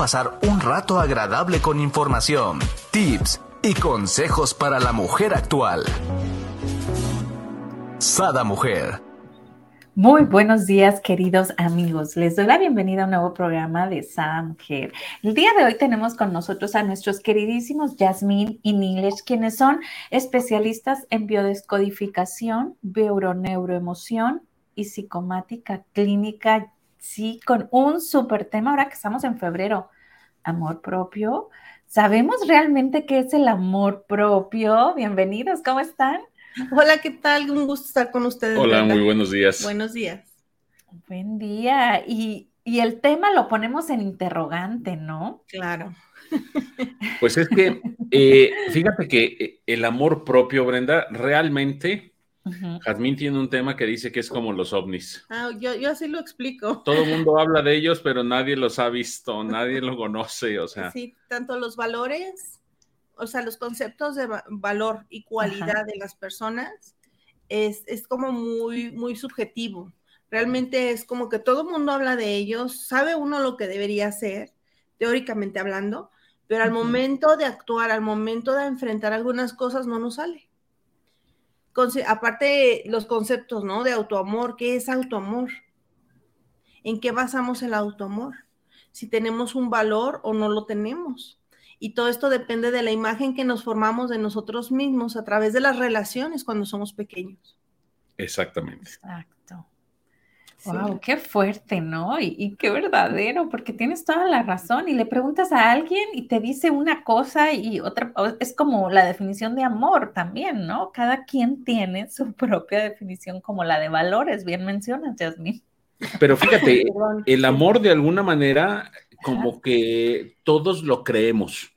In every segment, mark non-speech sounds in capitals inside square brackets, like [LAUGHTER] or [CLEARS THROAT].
pasar un rato agradable con información, tips y consejos para la mujer actual. Sada Mujer. Muy buenos días, queridos amigos. Les doy la bienvenida a un nuevo programa de Sada Mujer. El día de hoy tenemos con nosotros a nuestros queridísimos Yasmín y Nilesh, quienes son especialistas en biodescodificación, neuroemoción y psicomática clínica sí, con un súper tema ahora que estamos en febrero, amor propio. ¿Sabemos realmente qué es el amor propio? Bienvenidos, ¿cómo están? Hola, ¿qué tal? Un gusto estar con ustedes. Hola, muy buenos días. Buenos días. Buen día. Y, el tema lo ponemos en interrogante, ¿no? Claro. Pues es que, eh, fíjate que eh, el amor propio, Brenda, realmente Jazmín tiene un tema que dice que es como los ovnis. Ah, yo, así lo explico. Todo el mundo [LAUGHS] habla de ellos, pero nadie los ha visto, nadie lo conoce, o sea. Sí, tanto los valores, o sea, los conceptos de valor y cualidad de las personas es, como muy, muy subjetivo. Realmente es como que todo el mundo habla de ellos, sabe uno lo que debería hacer, teóricamente hablando, pero al momento de actuar, al momento de enfrentar algunas cosas, no nos sale aparte los conceptos, ¿no? De autoamor, ¿qué es autoamor? ¿En qué basamos el autoamor? Si tenemos un valor o no lo tenemos. Y todo esto depende de la imagen que nos formamos de nosotros mismos a través de las relaciones cuando somos pequeños. Exactamente. Exacto. Wow, qué fuerte, ¿no? Y, qué verdadero, porque tienes toda la razón y le preguntas a alguien y te dice una cosa y otra, es como la definición de amor también, ¿no? Cada quien tiene su [LAUGHS] propia definición como la de valores, bien mencionas, Jasmine. Pero fíjate, [LAUGHS] el amor de alguna manera como que todos lo creemos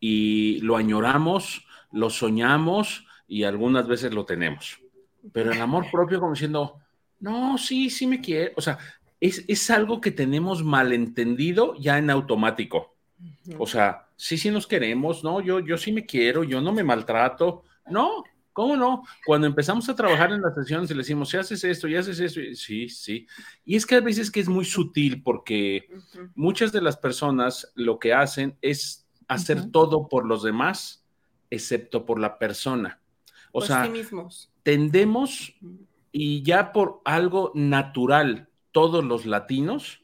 y lo añoramos, lo soñamos y algunas veces lo tenemos. Pero el amor propio como diciendo, no, sí, sí me quiere. O sea, es, algo que tenemos malentendido ya en automático. O sea, sí, sí nos queremos, ¿no? Yo, yo sí me quiero, yo no me maltrato. No, ¿cómo no? Cuando empezamos a trabajar en las sesiones y le decimos, si haces esto, y haces eso, sí, sí. Y es que a veces que es muy sutil porque muchas de las personas lo que hacen es hacer todo por los demás, excepto por la persona. O sea, sí mismos. tendemos y ya por algo natural, todos los latinos,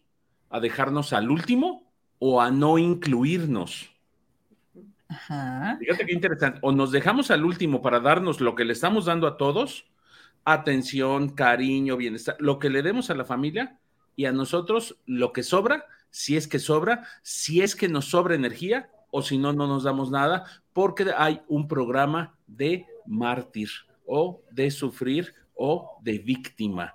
a dejarnos al último o a no incluirnos. Fíjate qué interesante. O nos dejamos al último para darnos lo que le estamos dando a todos, atención, cariño, bienestar, lo que le demos a la familia y a nosotros lo que sobra, si es que sobra, si es que nos sobra energía o si no, no nos damos nada, porque hay un programa de mártir o de sufrir o de víctima.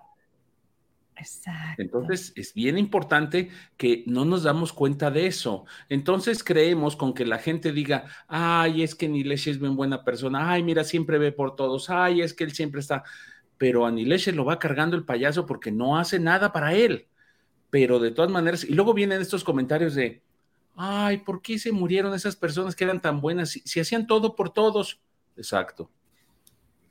Exacto. Entonces, es bien importante que no nos damos cuenta de eso. Entonces, creemos con que la gente diga, ay, es que Nilesh es bien buena persona, ay, mira, siempre ve por todos, ay, es que él siempre está. Pero a Nilesh lo va cargando el payaso porque no hace nada para él. Pero de todas maneras, y luego vienen estos comentarios de, ay, ¿por qué se murieron esas personas que eran tan buenas si hacían todo por todos? Exacto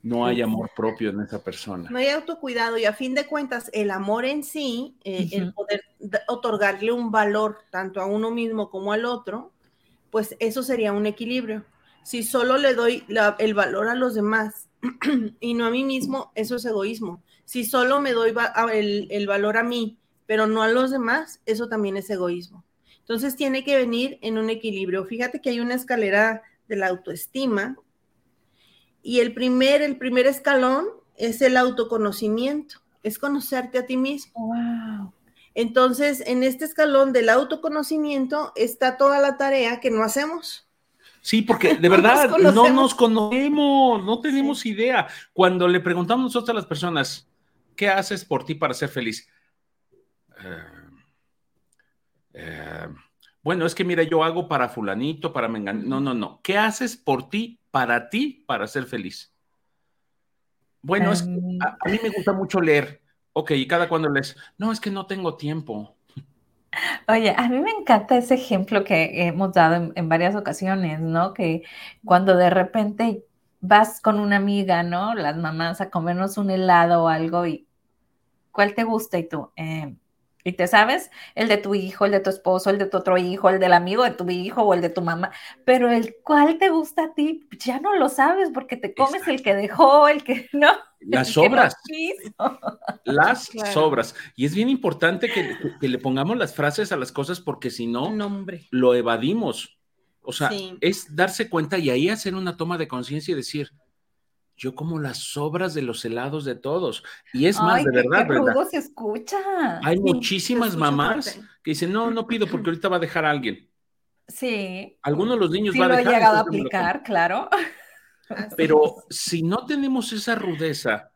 no hay amor propio en esa persona. No hay autocuidado y a fin de cuentas el amor en sí, eh, el poder otorgarle un valor tanto a uno mismo como al otro, pues eso sería un equilibrio. Si solo le doy el valor a los demás [CLEARS THROAT] y no a mí mismo, eso es egoísmo. Si solo me doy el, el valor a mí, pero no a los demás, eso también es egoísmo. Entonces tiene que venir en un equilibrio. Fíjate que hay una escalera de la autoestima y el primer, el primer escalón es el autoconocimiento, es conocerte a ti mismo. Entonces, en este escalón del autoconocimiento está toda la tarea que no hacemos. Sí, porque [LAUGHS] de verdad no nos conocemos, no tenemos idea. Cuando le preguntamos nosotros a las personas, ¿qué haces por ti para ser feliz? Eh, eh, bueno, es que mira, yo hago para fulanito, para mengan. No, no, no. ¿Qué haces por ti para ti para ser feliz? Bueno, es em. a, mí me gusta mucho leer. Ok, y cada cuando lees, no, es que no tengo tiempo. Oye, a mí me encanta ese ejemplo que hemos dado en, varias ocasiones, ¿no? Que cuando de repente vas con una amiga, ¿no? Las mamás a comernos un helado o algo y ¿cuál te gusta? Y tú, eh, Y te sabes el de tu hijo, el de tu esposo, el de tu otro hijo, el del amigo de tu hijo o el de tu mamá, pero el cual te gusta a ti, ya no lo sabes porque te comes el que dejó, el que [LAUGHS] no. Las sobras. las sobras. Y es bien importante que, le pongamos las frases a las cosas porque si no, lo evadimos. O sea, es darse cuenta y ahí hacer una toma de conciencia y decir, yo como las sobras de los helados de todos. Y es más, de verdad, qué ¿verdad? se escucha. Hay muchísimas mamás que dicen, no, no pido porque ahorita va a dejar a alguien. Sí. Algunos de los niños va a dejar. Lo he llegado a aplicar, claro. [LAUGHS] Pero si no tenemos esa rudeza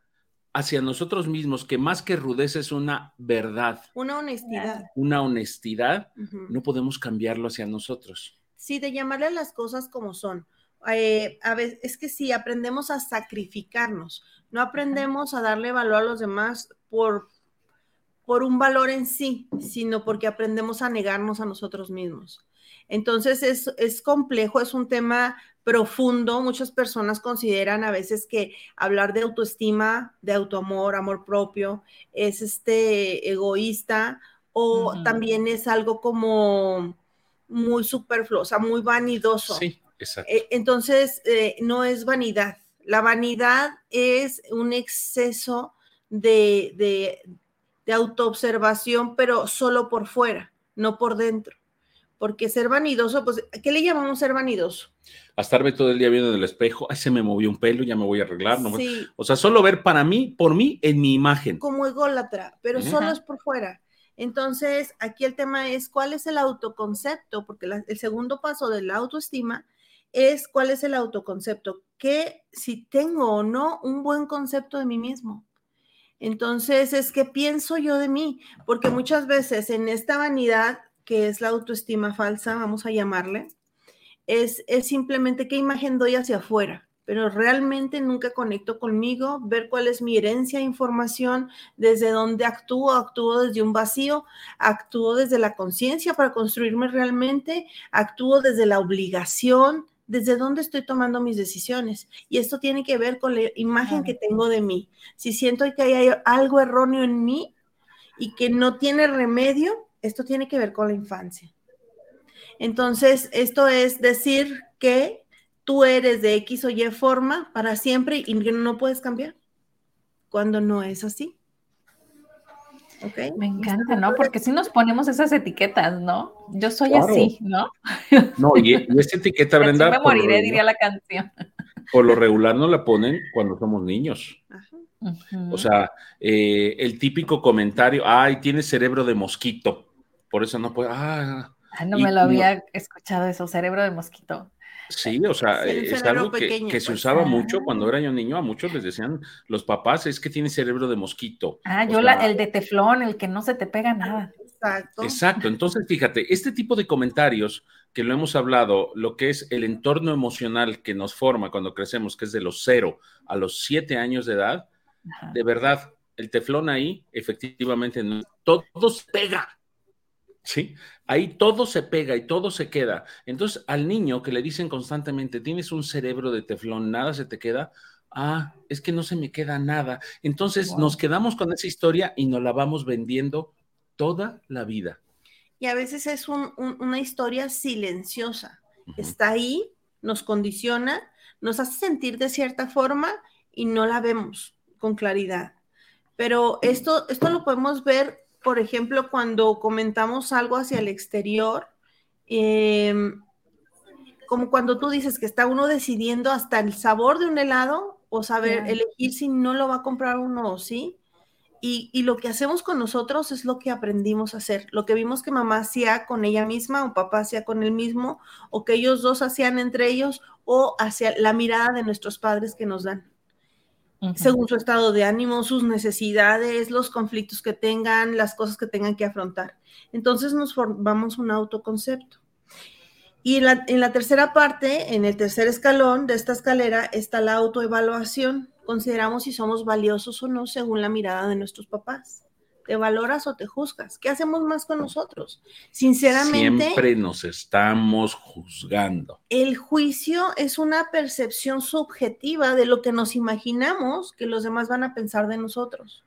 hacia nosotros mismos, que más que rudeza es una verdad. Una honestidad. Una honestidad, no podemos cambiarlo hacia nosotros. Sí, de llamarle las cosas como son. Eh, a veces, es que si aprendemos a sacrificarnos, no aprendemos a darle valor a los demás por, por un valor en sí, sino porque aprendemos a negarnos a nosotros mismos. Entonces es, es complejo, es un tema profundo. Muchas personas consideran a veces que hablar de autoestima, de autoamor, amor propio, es este egoísta o también es algo como muy superfluo, o sea, muy vanidoso. Sí. Exacto. Eh, entonces, eh, no es vanidad. La vanidad es un exceso de, de, autoobservación, pero solo por fuera, no por dentro. Porque ser vanidoso, pues, ¿qué le llamamos ser vanidoso? A estarme todo el día viendo en el espejo, ay, se me movió un pelo, ya me voy a arreglar. O sea, solo ver para mí, por mí, en mi imagen. Como ególatra, pero solo es por fuera. Entonces, aquí el tema es cuál es el autoconcepto, porque el segundo paso de la autoestima es cuál es el autoconcepto, que si tengo o no un buen concepto de mí mismo. Entonces, es que pienso yo de mí, porque muchas veces en esta vanidad, que es la autoestima falsa, vamos a llamarle, es, es simplemente qué imagen doy hacia afuera, pero realmente nunca conecto conmigo, ver cuál es mi herencia de información, desde dónde actúo, actúo desde un vacío, actúo desde la conciencia para construirme realmente, actúo desde la obligación, desde dónde estoy tomando mis decisiones. Y esto tiene que ver con la imagen que tengo de mí. Si siento que hay algo erróneo en mí y que no tiene remedio, esto tiene que ver con la infancia. Entonces, esto es decir que tú eres de X o Y forma para siempre y que no puedes cambiar cuando no es así. Me encanta, ¿no? Porque si nos ponemos esas etiquetas, ¿no? Yo soy así, ¿no? No, y, esa etiqueta, [LAUGHS] Brenda. me moriré, diría la canción. Por lo regular no la ponen cuando somos niños. O sea, eh, el típico comentario, ay, tienes cerebro de mosquito, por eso no puede. Ah, no me lo había escuchado eso, cerebro de mosquito. Sí, o sea, es algo que, se pues. usaba mucho cuando era yo niño, a muchos les decían los papás, es que tiene cerebro de mosquito. Ah, yo la, el de teflón, el que no se te pega nada. Exacto. Exacto, entonces fíjate, este tipo de comentarios que lo hemos hablado, lo que es el entorno emocional que nos forma cuando crecemos, que es de los cero a los siete años de edad, de verdad, el teflón ahí, efectivamente, todo, todo pega, ¿sí? Ahí todo se pega y todo se queda. Entonces, al niño que le dicen constantemente, tienes un cerebro de teflón, nada se te queda, ah, es que no se me queda nada. Entonces, nos quedamos con esa historia y nos la vamos vendiendo toda la vida. Y a veces es una historia silenciosa. Está ahí, nos condiciona, nos hace sentir de cierta forma y no la vemos con claridad. Pero esto, esto lo podemos ver por ejemplo, cuando comentamos algo hacia el exterior, em, como cuando tú dices que está uno decidiendo hasta el sabor de un helado o saber elegir si no lo va a comprar uno o sí. Y, y, lo que hacemos con nosotros es lo que aprendimos a hacer, lo que vimos que mamá hacía con ella misma o papá hacía con él mismo, o que ellos dos hacían entre ellos, o hacia la mirada de nuestros padres que nos dan según su estado de ánimo, sus necesidades, los conflictos que tengan, las cosas que tengan que afrontar. Entonces nos formamos un autoconcepto. Y en la, en la tercera parte, en el tercer escalón de esta escalera, está la autoevaluación. Consideramos si somos valiosos o no según la mirada de nuestros papás. ¿Te valoras o te juzgas? ¿Qué hacemos más con nosotros? Sinceramente. Siempre nos estamos juzgando. El juicio es una percepción subjetiva de lo que nos imaginamos que los demás van a pensar de nosotros.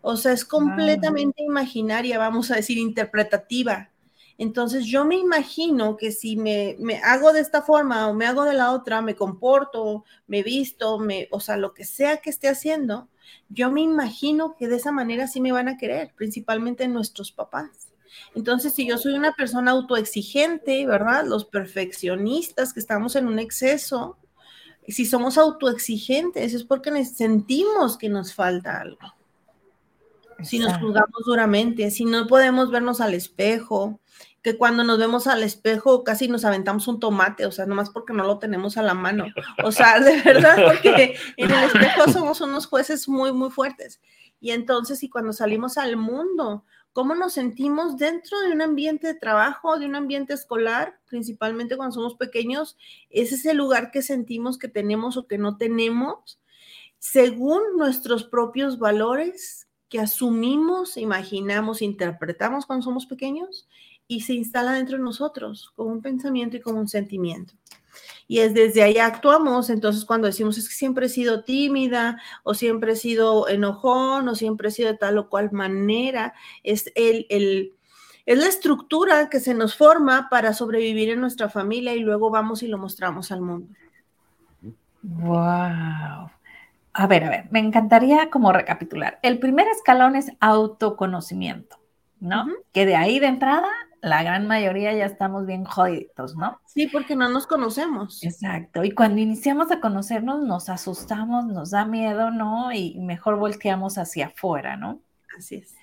O sea, es completamente imaginaria, vamos a decir, interpretativa. Entonces yo me imagino que si me, me, hago de esta forma o me hago de la otra, me comporto, me visto, me, o sea, lo que sea que esté haciendo, yo me imagino que de esa manera sí me van a querer, principalmente nuestros papás. Entonces, si yo soy una persona autoexigente, ¿verdad? Los perfeccionistas que estamos en un exceso, si somos autoexigentes es porque sentimos que nos falta algo. Si nos juzgamos duramente, si no podemos vernos al espejo, que cuando nos vemos al espejo casi nos aventamos un tomate, o sea, nomás porque no lo tenemos a la mano. O sea, de [LAUGHS] verdad, porque en el espejo somos unos jueces muy, muy fuertes. Y entonces, y cuando salimos al mundo, ¿cómo nos sentimos dentro de un ambiente de trabajo, de un ambiente escolar, principalmente cuando somos pequeños? Ese Es el lugar que sentimos que tenemos o que no tenemos, según nuestros propios valores que asumimos, imaginamos, interpretamos cuando somos pequeños y se instala dentro de nosotros como un pensamiento y como un sentimiento. Y es desde ahí actuamos, entonces cuando decimos es que siempre he sido tímida o siempre he sido enojón o siempre he sido de tal o cual manera, es el, el es la estructura que se nos forma para sobrevivir en nuestra familia y luego vamos y lo mostramos al mundo. Wow. A ver, a ver, me encantaría como recapitular. El primer escalón es autoconocimiento, ¿no? Que de ahí de entrada la gran mayoría ya estamos bien jodidos, ¿no? Sí, porque no nos conocemos. Exacto. Y cuando iniciamos a conocernos, nos asustamos, nos da miedo, ¿no? Y mejor volteamos hacia afuera, ¿no? Así es.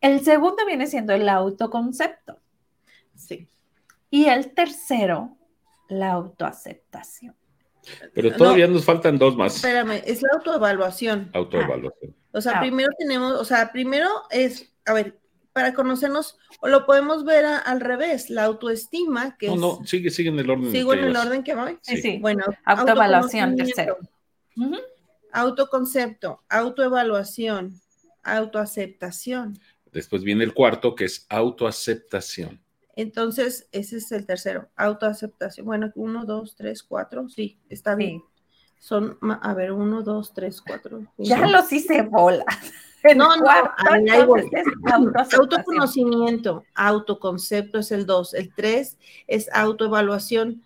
El segundo viene siendo el autoconcepto. Sí. Y el tercero, la autoaceptación. Pero todavía nos faltan dos más. Espérame, es la autoevaluación. Autoevaluación. O sea, ah. primero tenemos, o sea, primero es, a ver, para conocernos, o lo podemos ver al revés, la autoestima, que no, No, sigue, sigue en el orden. ¿Sigo en el orden que voy? Sí, sí. Bueno, autoevaluación, tercero. Autoconcepto, autoevaluación, autoaceptación. Después viene el cuarto, que es autoaceptación. Entonces, ese es el tercero, autoaceptación. Bueno, uno, dos, tres, cuatro, sí, está bien. Son, a ver, uno, dos, tres, cuatro. Ya los hice bolas. No, no, autoconocimiento, autoconcepto es el dos, el tres es autoevaluación,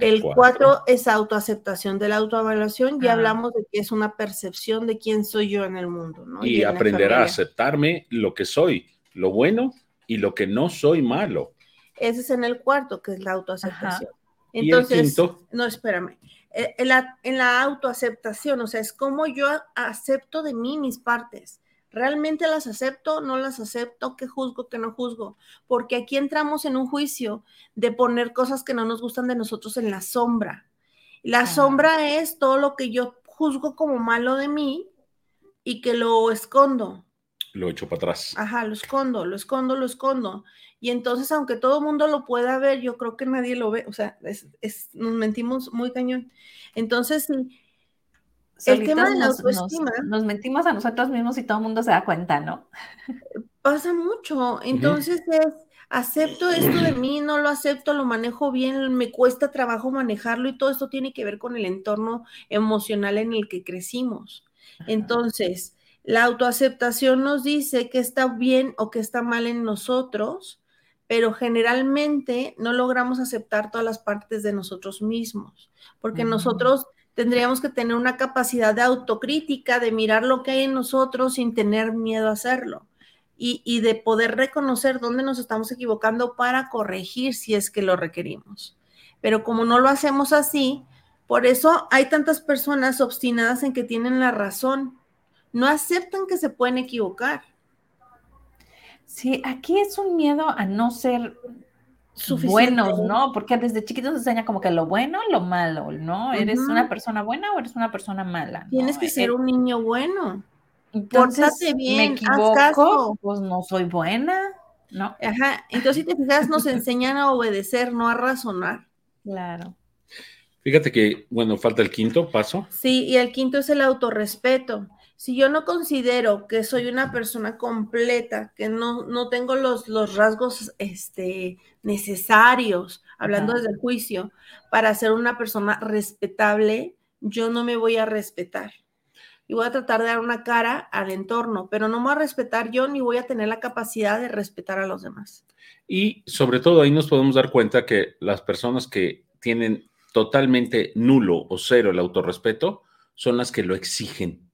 el cuatro es autoaceptación de la autoevaluación, ya hablamos de que es una percepción de quién soy yo en el mundo. ¿no? Y, aprender a aceptarme lo que soy, lo bueno y lo que no soy malo. Ese es en el cuarto, que es la autoaceptación. Entonces, no, espérame. Eh, en la, en la autoaceptación, o sea, es como yo acepto de mí mis partes. ¿Realmente las acepto? ¿No las acepto? ¿Qué juzgo? ¿Qué no juzgo? Porque aquí entramos en un juicio de poner cosas que no nos gustan de nosotros en la sombra. La sombra es todo lo que yo juzgo como malo de mí y que lo escondo lo echo para atrás. Ajá, lo escondo, lo escondo, lo escondo. Y entonces, aunque todo el mundo lo pueda ver, yo creo que nadie lo ve. O sea, es, nos mentimos muy cañón. Entonces, el tema de la autoestima. Nos, mentimos a nosotros mismos y todo el mundo se da cuenta, ¿no? Pasa mucho. Entonces es, acepto esto de mí, no lo acepto, lo manejo bien, me cuesta trabajo manejarlo y todo esto tiene que ver con el entorno emocional en el que crecimos. Entonces, la autoaceptación nos dice que está bien o que está mal en nosotros, pero generalmente no logramos aceptar todas las partes de nosotros mismos, porque nosotros tendríamos que tener una capacidad de autocrítica, de mirar lo que hay en nosotros sin tener miedo a hacerlo y, y de poder reconocer dónde nos estamos equivocando para corregir si es que lo requerimos. Pero como no lo hacemos así, por eso hay tantas personas obstinadas en que tienen la razón no aceptan que se pueden equivocar. Sí, aquí es un miedo a no ser buenos, ¿no? Porque desde chiquitos se enseña como que lo bueno, lo malo, ¿no? ¿Eres una persona buena o eres una persona mala? Tienes que ser un niño bueno. Entonces, bien, me equivoco, pues no soy buena, ¿no? Ajá, entonces si te fijas, nos enseñan a obedecer, no a razonar. Claro. Fíjate que, bueno, falta el quinto paso. Sí, y el quinto es el autorrespeto si yo no considero que soy una persona completa, que no, no tengo los, los rasgos este, necesarios, hablando desde el juicio, para ser una persona respetable, yo no me voy a respetar. y voy a tratar de dar una cara al entorno, pero no me voy a respetar yo ni voy a tener la capacidad de respetar a los demás. Y sobre todo ahí nos podemos dar cuenta que las personas que tienen totalmente nulo o cero el autorrespeto son las que lo exigen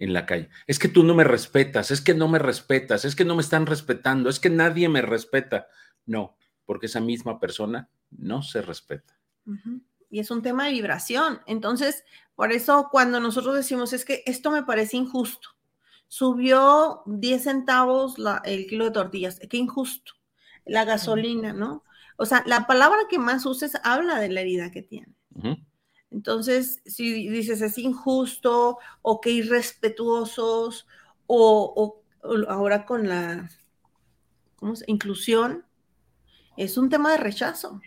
en la calle. Es que tú no me respetas, es que no me respetas, es que no me están respetando, es que nadie me respeta. No, porque esa misma persona no se respeta. Y es un tema de vibración. Entonces, por eso cuando nosotros decimos es que esto me parece injusto, subió 10 centavos el kilo de tortillas, qué injusto. La gasolina, ¿no? O sea, la palabra que más uses habla de la herida que tiene. Entonces, si dices es injusto o que irrespetuosos o, ahora con la inclusión, es un tema de rechazo,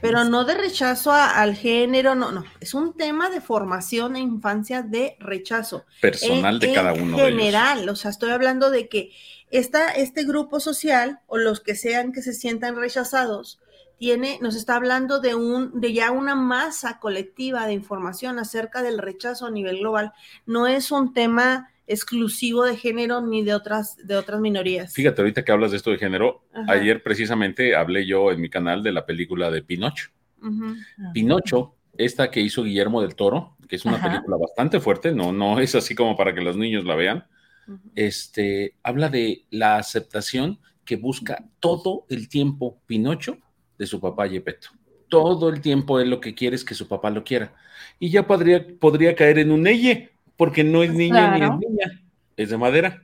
pero no de rechazo al género, no, no, es un tema de formación e infancia de rechazo. Personal de cada uno. En general, o sea, estoy hablando de que esta, este grupo social o los que sean que se sientan rechazados, tiene, nos está hablando de un, de ya una masa colectiva de información acerca del rechazo a nivel global. No es un tema exclusivo de género ni de otras, de otras minorías. Fíjate, ahorita que hablas de esto de género, ayer precisamente hablé yo en mi canal de la película de Pinocho. Pinocho, esta que hizo Guillermo del Toro, que es una película bastante fuerte, no, no es así como para que los niños la vean. Este habla de la aceptación que busca todo el tiempo Pinocho de su papá Yepeto. Todo el tiempo él lo que quiere es que su papá lo quiera. Y ya podría, podría caer en un elle, porque no es niña ni es niña, es de madera.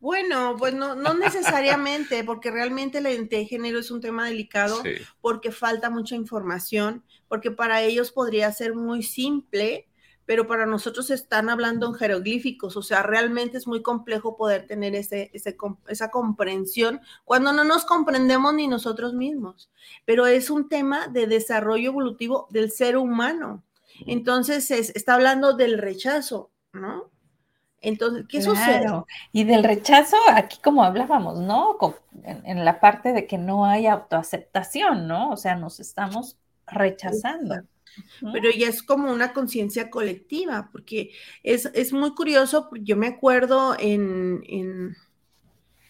Bueno, pues no, no necesariamente, porque realmente la identidad de género es un tema delicado, porque falta mucha información, porque para ellos podría ser muy simple pero para nosotros están hablando en jeroglíficos, o sea, realmente es muy complejo poder tener ese, esa comprensión cuando no nos comprendemos ni nosotros mismos, pero es un tema de desarrollo evolutivo del ser humano. Entonces, está hablando del rechazo, ¿no? Entonces, ¿qué sucede? Y del rechazo, aquí como hablábamos, ¿no? En, en, la parte de que no hay autoaceptación, ¿no? O sea, nos estamos rechazando pero ya es como una conciencia colectiva, porque es, muy curioso, yo me acuerdo en,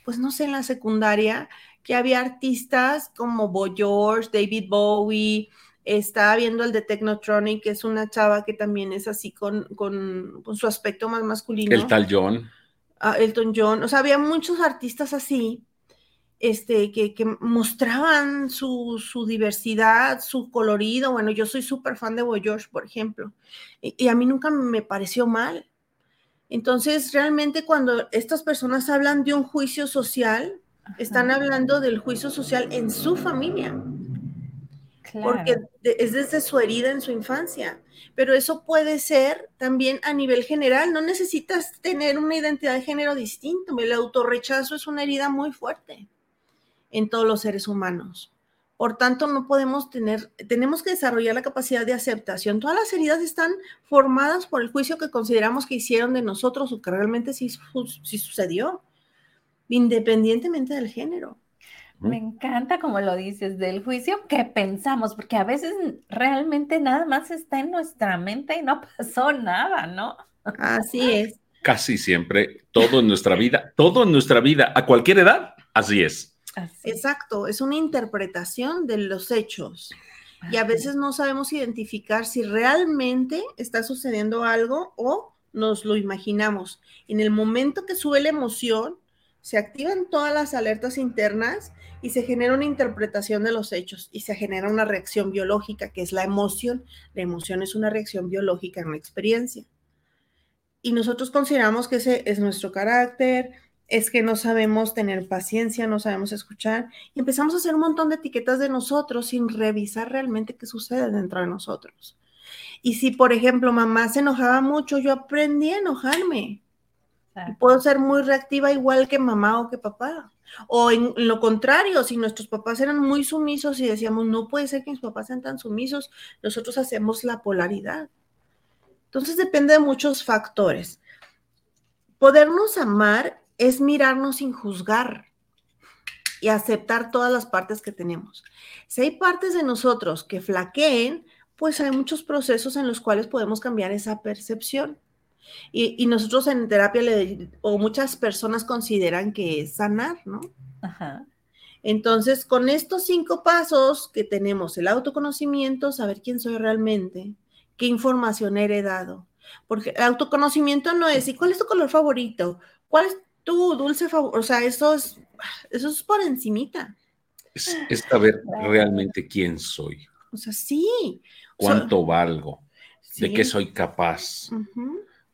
pues no sé, en la secundaria, que había artistas como Boy George, David Bowie, estaba viendo el de Technotronic, que es una chava que también es así con, con, su aspecto más masculino. El tal John. Ah, Elton John, o sea, había muchos artistas así, este, que, mostraban su, diversidad, su colorido. Bueno, yo soy súper fan de Boy George, por ejemplo, y, a mí nunca me pareció mal. Entonces, realmente cuando estas personas hablan de un juicio social, están hablando del juicio social en su familia. Porque es desde su herida en su infancia. Pero eso puede ser también a nivel general. No necesitas tener una identidad de género distinto. El autorrechazo es una herida muy fuerte en todos los seres humanos. Por tanto, no podemos tener, tenemos que desarrollar la capacidad de aceptación. Todas las heridas están formadas por el juicio que consideramos que hicieron de nosotros o que realmente sí, sucedió, independientemente del género. Me encanta como lo dices, del juicio que pensamos, porque a veces realmente nada más está en nuestra mente y no [LAUGHS] pasó nada, ¿no? Así [LAUGHS] es. Casi siempre, todo en nuestra vida, todo en nuestra vida, a cualquier edad, así es. Exacto, es una interpretación de los hechos. Y a veces no sabemos identificar si realmente está sucediendo algo o nos lo imaginamos. En el momento que sube la emoción, se activan todas las alertas internas y se genera una interpretación de los hechos y se genera una reacción biológica, que es la emoción. La emoción es una reacción biológica en la experiencia. Y nosotros consideramos que ese es nuestro carácter, es que no sabemos tener paciencia, no sabemos escuchar y empezamos a hacer un montón de etiquetas de nosotros sin revisar realmente qué sucede dentro de nosotros. Y si, por ejemplo, mamá se enojaba mucho, yo aprendí a enojarme. Puedo ser muy reactiva igual que mamá o que papá. O en lo contrario, si nuestros papás eran muy sumisos y decíamos, no puede ser que mis papás sean tan sumisos, nosotros hacemos la polaridad. Entonces depende de muchos factores. Podernos amar es mirarnos sin juzgar y aceptar todas las partes que tenemos. Si hay partes de nosotros que flaqueen, pues hay muchos procesos en los cuales podemos cambiar esa percepción. Y, nosotros en terapia le, o muchas personas consideran que es sanar, ¿no? Ajá. Entonces, con estos cinco pasos que tenemos, el autoconocimiento, saber quién soy realmente, qué información he heredado. Porque el autoconocimiento no es, ¿y cuál es tu color favorito? ¿Cuál es tu dulce favorito? O sea, eso es, eso es por encimita. Es, saber realmente quién soy. O sea, sí. ¿Cuánto valgo? ¿De qué soy capaz?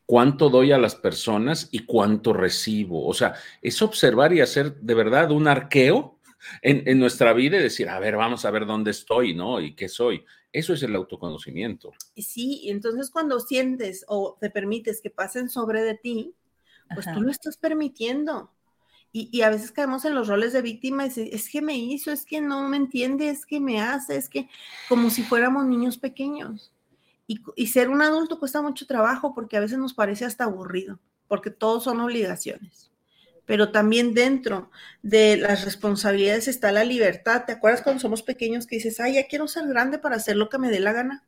cuánto doy a las personas y cuánto recibo. O sea, es observar y hacer de verdad un arqueo en, nuestra vida y decir, a ver, vamos a ver dónde estoy, ¿no? Y qué soy. Eso es el autoconocimiento. Sí, entonces cuando sientes o te permites que pasen sobre de ti, pues tú lo estás permitiendo. Y, a veces caemos en los roles de víctima, es, es que me hizo, es que no me entiende, es que me hace, es que como si fuéramos niños pequeños. Y, ser un adulto cuesta mucho trabajo porque a veces nos parece hasta aburrido, porque todos son obligaciones. Pero también dentro de las responsabilidades está la libertad. ¿Te acuerdas cuando somos pequeños que dices, ay, ya quiero ser grande para hacer lo que me dé la gana?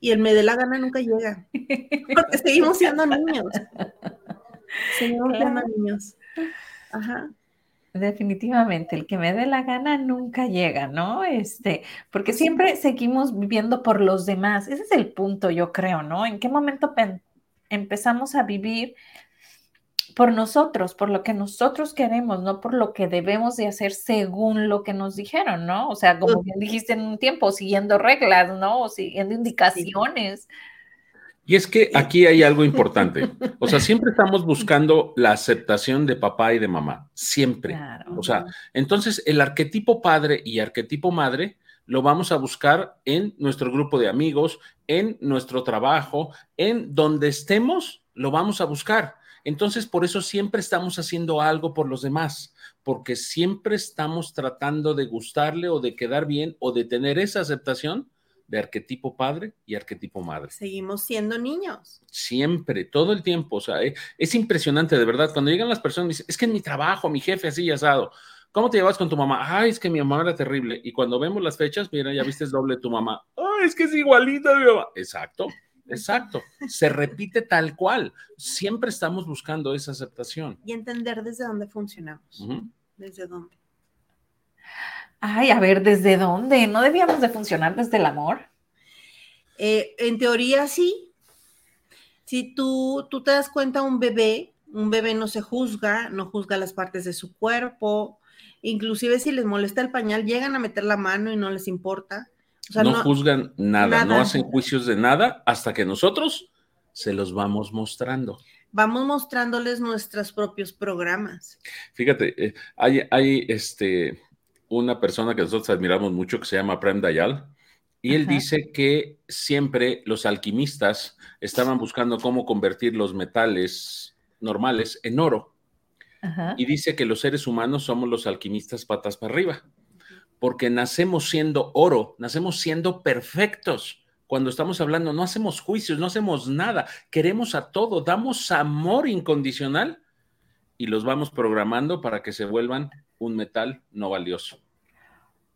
Y el me dé la gana nunca llega, [LAUGHS] porque seguimos siendo niños. Seguimos siendo niños. Ajá. Definitivamente, el que me dé la gana nunca llega, ¿no? Este, porque siempre seguimos viviendo por los demás. Ese es el punto, yo creo, ¿no? ¿En qué momento empezamos a vivir por nosotros, por lo que nosotros queremos, no por lo que debemos de hacer según lo que nos dijeron, ¿no? O sea, como bien dijiste en un tiempo, siguiendo reglas, ¿no? O siguiendo indicaciones. Y es que aquí hay algo importante. O sea, siempre estamos buscando la aceptación de papá y de mamá. Siempre. O sea, entonces el arquetipo padre y arquetipo madre lo vamos a buscar en nuestro grupo de amigos, en nuestro trabajo, en donde estemos, lo vamos a buscar. Entonces, por eso siempre estamos haciendo algo por los demás, porque siempre estamos tratando de gustarle o de quedar bien o de tener esa aceptación de arquetipo padre y arquetipo madre. Seguimos siendo niños. Siempre, todo el tiempo. O sea, eh, es impresionante, de verdad. Cuando llegan las personas, dicen, es que en mi trabajo, mi jefe así y asado. ¿Cómo te llevas con tu mamá? Ay, es que mi mamá era terrible. Y cuando vemos las fechas, mira, ya viste es doble tu mamá. Ay, es que es igualita mi mamá. Exacto, exacto. Se repite tal cual. Siempre estamos buscando esa aceptación. Y entender desde dónde funcionamos. Desde dónde. Ay, a ver, ¿desde dónde? ¿No debíamos de funcionar desde el amor? Eh, en teoría sí. Si tú, tú te das cuenta, un bebé, un bebé no se juzga, no juzga las partes de su cuerpo, inclusive si les molesta el pañal, llegan a meter la mano y no les importa. no, juzgan nada, no hacen juicios de nada hasta que nosotros se los vamos mostrando. Vamos mostrándoles nuestros propios programas. Fíjate, eh, hay, hay este, una persona que nosotros admiramos mucho que se llama Prem Dayal. Y él dice que siempre los alquimistas estaban buscando cómo convertir los metales normales en oro. Y dice que los seres humanos somos los alquimistas patas para arriba, porque nacemos siendo oro, nacemos siendo perfectos. Cuando estamos hablando, no hacemos juicios, no hacemos nada, queremos a todo, damos amor incondicional y los vamos programando para que se vuelvan un metal no valioso.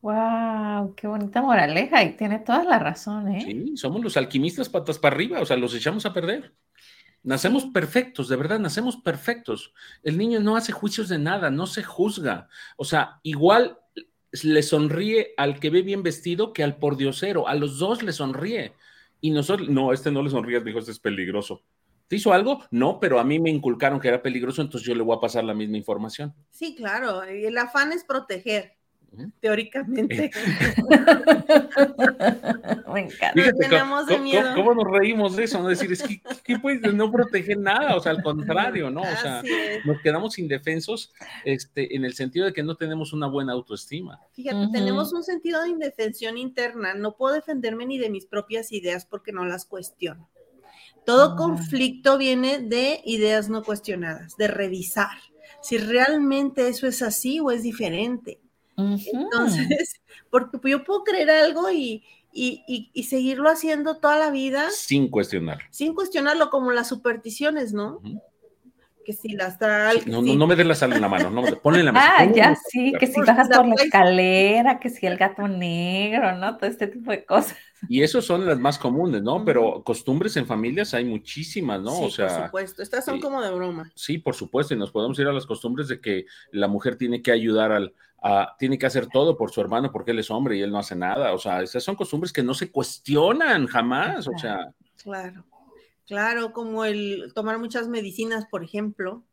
Wow, qué bonita moraleja y tiene toda la razón, ¿eh? Sí, somos los alquimistas patas para arriba, o sea, los echamos a perder. Nacemos perfectos, de verdad, nacemos perfectos. El niño no hace juicios de nada, no se juzga. O sea, igual le sonríe al que ve bien vestido que al pordiosero, a los dos le sonríe. Y nosotros, no, este no le sonríe, dijo, este es peligroso. ¿Te hizo algo? No, pero a mí me inculcaron que era peligroso, entonces yo le voy a pasar la misma información. Sí, claro, el afán es proteger, teóricamente. [LAUGHS] me encanta. tenemos ¿cómo, miedo. ¿cómo, nos reímos de eso? No decir, es que, ¿qué puedes no proteger nada? O sea, al [LAUGHS] contrario, ¿no? O sea, nos quedamos indefensos este, en el sentido de que no tenemos una buena autoestima. Fíjate, tenemos un sentido de indefensión interna. No puedo defenderme ni de mis propias ideas porque no las cuestiono. Todo ah. conflicto viene de ideas no cuestionadas, de revisar si realmente eso es así o es diferente. Entonces, [LAUGHS] porque yo puedo creer algo y, seguirlo haciendo toda la vida. Sin cuestionar. Sin cuestionarlo, como las supersticiones, ¿no? que si la sal. no, no, no, me des la sal en la mano, no, ponle en la [LAUGHS] mesa. Ah, ya sí, que si bajas por la escalera, que si el gato negro, ¿no? Todo este tipo de cosas. Y esos son las más comunes, ¿no? Pero costumbres en familias hay muchísimas, ¿no? Sí, o sea, por supuesto, estas son como de broma. Sí, por supuesto, y nos podemos ir a las costumbres de que la mujer tiene que ayudar al, a, tiene que hacer todo por su hermano porque él es hombre y él no hace nada. O sea, esas son costumbres que no se cuestionan jamás, o sea. Claro, claro, como el tomar muchas medicinas, por ejemplo.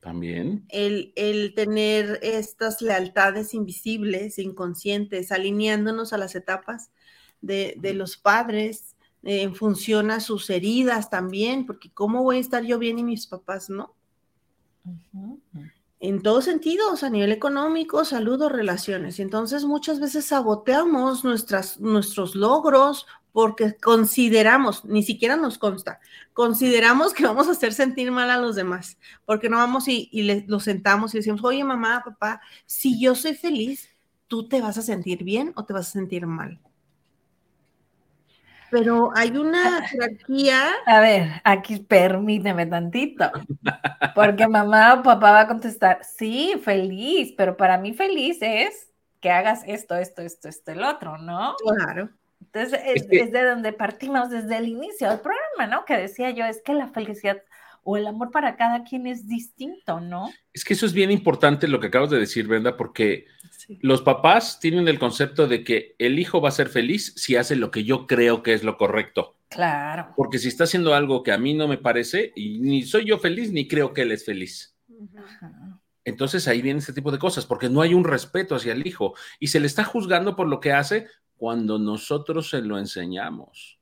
También. El, el, tener estas lealtades invisibles, inconscientes, alineándonos a las etapas de, los padres eh, en función a sus heridas también, porque ¿cómo voy a estar yo bien y mis papás no? En todos sentidos, a nivel económico, salud o relaciones. Entonces muchas veces saboteamos nuestras, nuestros logros porque consideramos, ni siquiera nos consta, consideramos que vamos a hacer sentir mal a los demás, porque no vamos y, y los sentamos y decimos, oye mamá, papá, si yo soy feliz, ¿tú te vas a sentir bien o te vas a sentir mal? Pero hay una jerarquía. A ver, aquí permíteme tantito, porque mamá o papá va a contestar, sí, feliz, pero para mí feliz es que hagas esto, esto, esto, esto, el otro, ¿no? Claro. Entonces, es, de donde partimos desde el inicio del programa, ¿no? Que decía yo, es que la felicidad o el amor para cada quien es distinto, ¿no? Es que eso es bien importante lo que acabas de decir, Brenda, porque los papás tienen el concepto de que el hijo va a ser feliz si hace lo que yo creo que es lo correcto. Claro. Porque si está haciendo algo que a mí no me parece, y ni soy yo feliz, ni creo que él es feliz. Entonces ahí viene este tipo de cosas, porque no hay un respeto hacia el hijo y se le está juzgando por lo que hace cuando nosotros se lo enseñamos.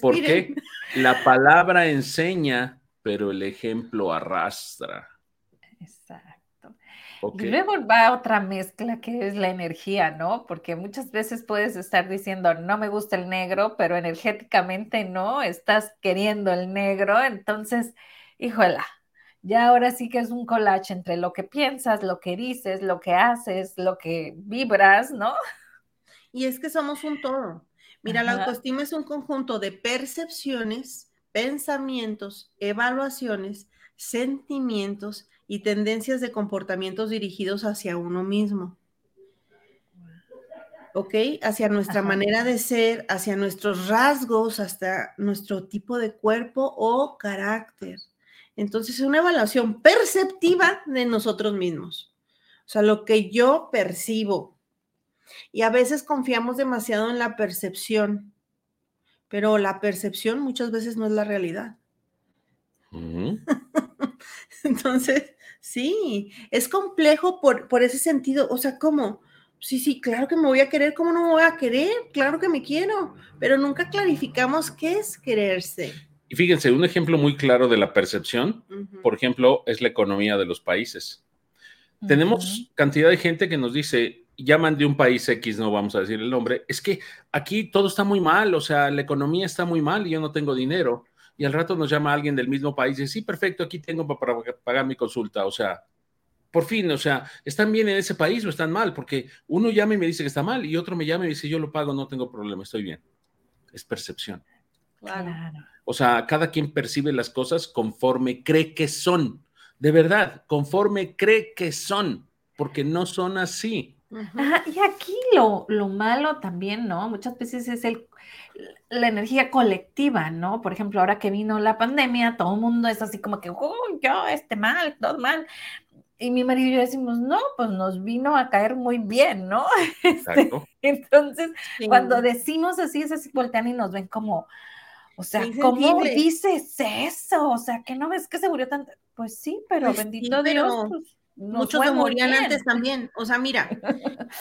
Porque la palabra enseña, pero el ejemplo arrastra. Y luego va otra mezcla que es la energía, ¿no? Porque muchas veces puedes estar diciendo, no me gusta el negro, pero energéticamente no, estás queriendo el negro, entonces, híjola, ya ahora sí que es un collage entre lo que piensas, lo que dices, lo que haces, lo que vibras, ¿no? Y es que somos un todo. Mira, la autoestima es un conjunto de percepciones, pensamientos, evaluaciones, sentimientos y tendencias de comportamientos dirigidos hacia uno mismo. ¿Ok? Hacia nuestra manera de ser, hacia nuestros rasgos, hasta nuestro tipo de cuerpo o carácter. Entonces, es una evaluación perceptiva de nosotros mismos. O sea, lo que yo percibo. Y a veces confiamos demasiado en la percepción, pero la percepción muchas veces no es la realidad. [LAUGHS] Entonces, sí, es complejo por, por ese sentido. O sea, ¿cómo? Sí, sí, claro que me voy a querer, ¿cómo no me voy a querer? Claro que me quiero, pero nunca clarificamos qué es quererse. Y fíjense, un ejemplo muy claro de la percepción, por ejemplo, es la economía de los países. Tenemos cantidad de gente que nos dice, llaman de un país X, no vamos a decir el nombre, es que aquí todo está muy mal, o sea, la economía está muy mal y yo no tengo dinero y al rato nos llama alguien del mismo país y dice, sí, perfecto, aquí tengo para pagar mi consulta. O sea, por fin, o sea, ¿están bien en ese país o están mal? Porque uno llama y me dice que está mal y otro me llama y dice, yo lo pago, no tengo problema, estoy bien. Es percepción. Claro. O sea, cada quien percibe las cosas conforme cree que son. De verdad, conforme cree que son, porque no son así. Y aquí lo, lo, malo también, ¿no? Muchas veces es el, la energía colectiva, ¿no? Por ejemplo, ahora que vino la pandemia, todo el mundo es así como que, oh, yo, este mal, todo mal. Y mi marido y yo decimos, no, pues nos vino a caer muy bien, ¿no? [LAUGHS] Este, entonces, cuando decimos así, es así, voltean y nos ven como, o sea, ¿cómo dices eso? O sea, que no ves que se murió tanto. Pues sí, pero pues bendito Dios. Pues, muchos se morían antes también. O sea, mira,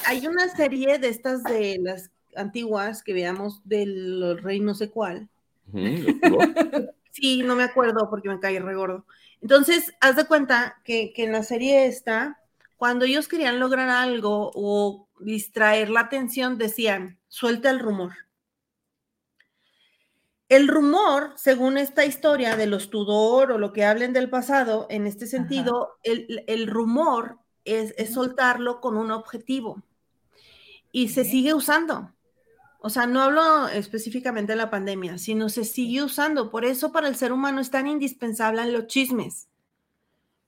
hay una serie de estas de las antiguas que veamos del rey no sé cuál. [LAUGHS] sí, no me acuerdo porque me caí regordo. Entonces, haz de cuenta que, que en la serie esta, cuando ellos querían lograr algo o distraer la atención, decían, suelta el rumor. El rumor, según esta historia de los Tudor o lo que hablen del pasado, en este sentido, el, rumor es, es, soltarlo con un objetivo y se sigue usando. O sea, no hablo específicamente de la pandemia, sino se sigue usando. Por eso para el ser humano es tan indispensable los chismes.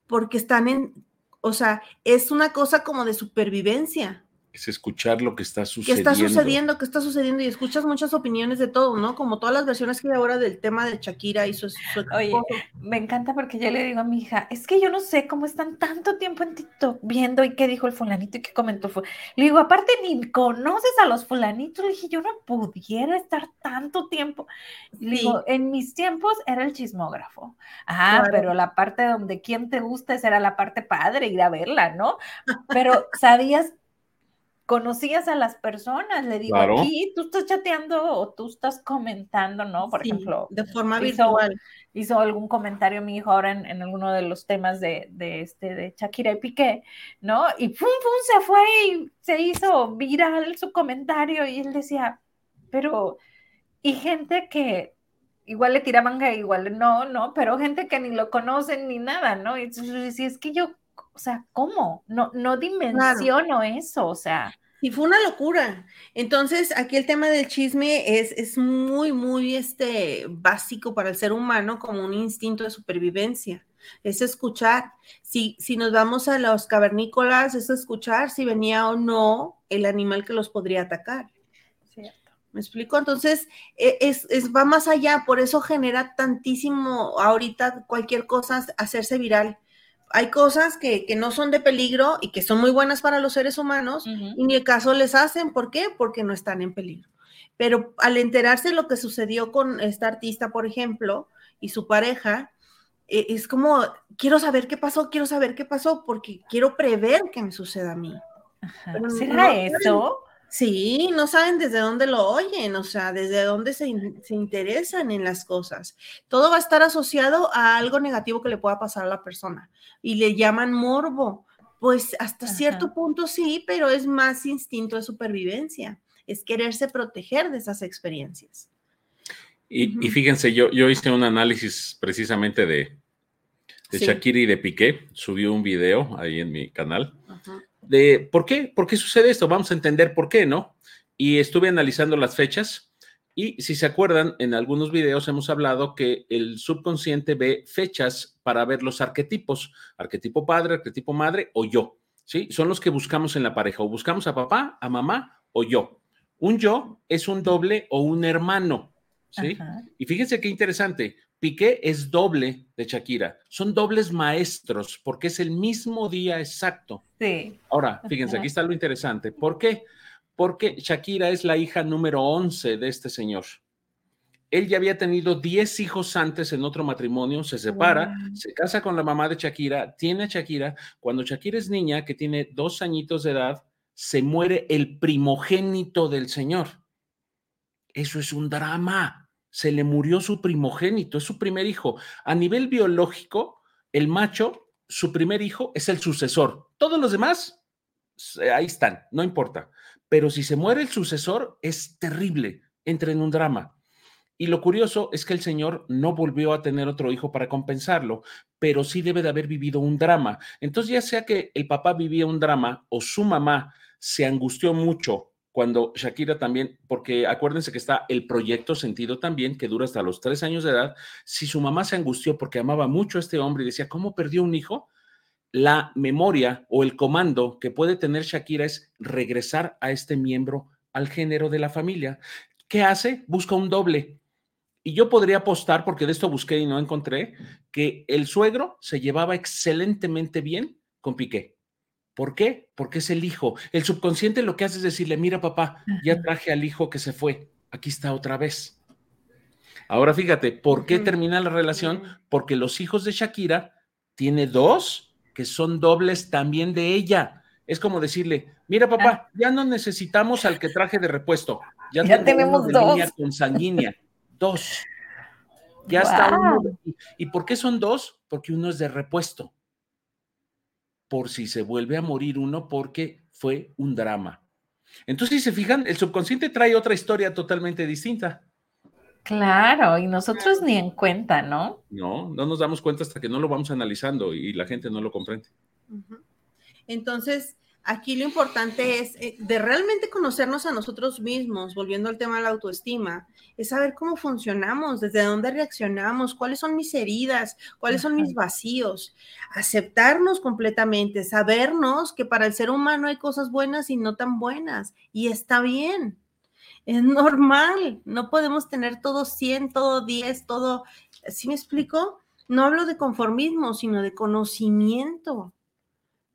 porque están en, o sea, es una cosa como de supervivencia es escuchar lo que está sucediendo. ¿Qué está sucediendo? ¿Qué está sucediendo? Y escuchas muchas opiniones de todo, ¿no? Como todas las versiones que hay ahora del tema de Shakira y su, Oye, me encanta porque yo le digo a mi hija, es que yo no sé cómo están tanto tiempo en TikTok viendo y qué dijo el fulanito y qué comentó. Le digo, aparte ni conoces a los fulanitos. Le dije, yo no pudiera estar tanto tiempo. Le digo, en mis tiempos era el chismógrafo. Ah, pero la parte donde quién te gusta, esa era la parte padre, ir a verla, ¿no? Pero sabías conocías a las personas, le digo, aquí tú estás chateando o tú estás comentando, ¿no? Por ejemplo, de forma virtual. Hizo algún comentario mi hijo ahora en, alguno de los temas de, este, de Shakira y Piqué, ¿no? Y pum, pum, se fue y se hizo viral su comentario y él decía, pero, y gente que igual le tiraban que igual no, no, pero gente que ni lo conocen ni nada, ¿no? Y entonces, si es que yo o sea, ¿cómo? No, no dimensiono eso, o sea. Y fue una locura. Entonces, aquí el tema del chisme es, es muy, muy este, básico para el ser humano como un instinto de supervivencia. Es escuchar. Si, si nos vamos a los cavernícolas, es escuchar si venía o no el animal que los podría atacar. Cierto. ¿Me explico? Entonces, e, es, es, va más allá, por eso genera tantísimo ahorita cualquier cosa hacerse viral hay cosas que, no son de peligro y que son muy buenas para los seres humanos y ni el caso les hacen. ¿Por qué? Porque no están en peligro. Pero al enterarse de lo que sucedió con esta artista, por ejemplo, y su pareja, e, es como, quiero saber qué pasó, quiero saber qué pasó, porque quiero prever que me suceda a mí. ¿Será eso? Sí, no saben desde dónde lo oyen, o sea, desde dónde se, interesan en las cosas. Todo va a estar asociado a algo negativo que le pueda pasar a la persona y le llaman morbo. Pues hasta cierto punto sí, pero es más instinto de supervivencia, es quererse proteger de esas experiencias. Y, fíjense, yo, yo hice un análisis precisamente de, de Shakira y de Piqué, subió un video ahí en mi canal de por qué, por qué sucede esto, vamos a entender por qué, ¿no? Y estuve analizando las fechas y si se acuerdan, en algunos videos hemos hablado que el subconsciente ve fechas para ver los arquetipos, arquetipo padre, arquetipo madre o yo, ¿sí? Son los que buscamos en la pareja, o buscamos a papá, a mamá o yo. Un yo es un doble o un hermano, ¿sí? Y fíjense qué interesante, Piqué es doble de Shakira. Son dobles maestros porque es el mismo día exacto. Sí. Ahora, fíjense, aquí está lo interesante. ¿Por qué? Porque Shakira es la hija número 11 de este señor. Él ya había tenido 10 hijos antes en otro matrimonio, se separa, se casa con la mamá de Shakira, tiene a Shakira. Cuando Shakira es niña, que tiene dos añitos de edad, se muere el primogénito del señor. Eso es un drama se le murió su primogénito, es su primer hijo. A nivel biológico, el macho, su primer hijo, es el sucesor. Todos los demás, ahí están, no importa. Pero si se muere el sucesor, es terrible, entra en un drama. Y lo curioso es que el señor no volvió a tener otro hijo para compensarlo, pero sí debe de haber vivido un drama. Entonces, ya sea que el papá vivía un drama o su mamá se angustió mucho cuando Shakira también, porque acuérdense que está el proyecto Sentido también, que dura hasta los tres años de edad, si su mamá se angustió porque amaba mucho a este hombre y decía, ¿cómo perdió un hijo? La memoria o el comando que puede tener Shakira es regresar a este miembro al género de la familia. ¿Qué hace? Busca un doble. Y yo podría apostar, porque de esto busqué y no encontré, que el suegro se llevaba excelentemente bien con Piqué ¿Por qué? Porque es el hijo. El subconsciente lo que hace es decirle, mira papá, ya traje al hijo que se fue, aquí está otra vez. Ahora fíjate, ¿por qué termina la relación? Porque los hijos de Shakira tiene dos que son dobles también de ella. Es como decirle, mira papá, ya no necesitamos al que traje de repuesto, ya, tenemos dos. Línea consanguínea, dos. Ya está uno. ¿Y por qué son dos? Porque uno es de repuesto por si se vuelve a morir uno porque fue un drama. Entonces, si se fijan, el subconsciente trae otra historia totalmente distinta. Claro, y nosotros ni en cuenta, ¿no? No, no nos damos cuenta hasta que no lo vamos analizando y la gente no lo comprende. Entonces, Aquí lo importante es eh, de realmente conocernos a nosotros mismos, volviendo al tema de la autoestima, es saber cómo funcionamos, desde dónde reaccionamos, cuáles son mis heridas, cuáles son mis vacíos, aceptarnos completamente, sabernos que para el ser humano hay cosas buenas y no tan buenas, y está bien. Es normal, no podemos tener todo 100, todo 10, todo, ¿sí me explico? No hablo de conformismo, sino de conocimiento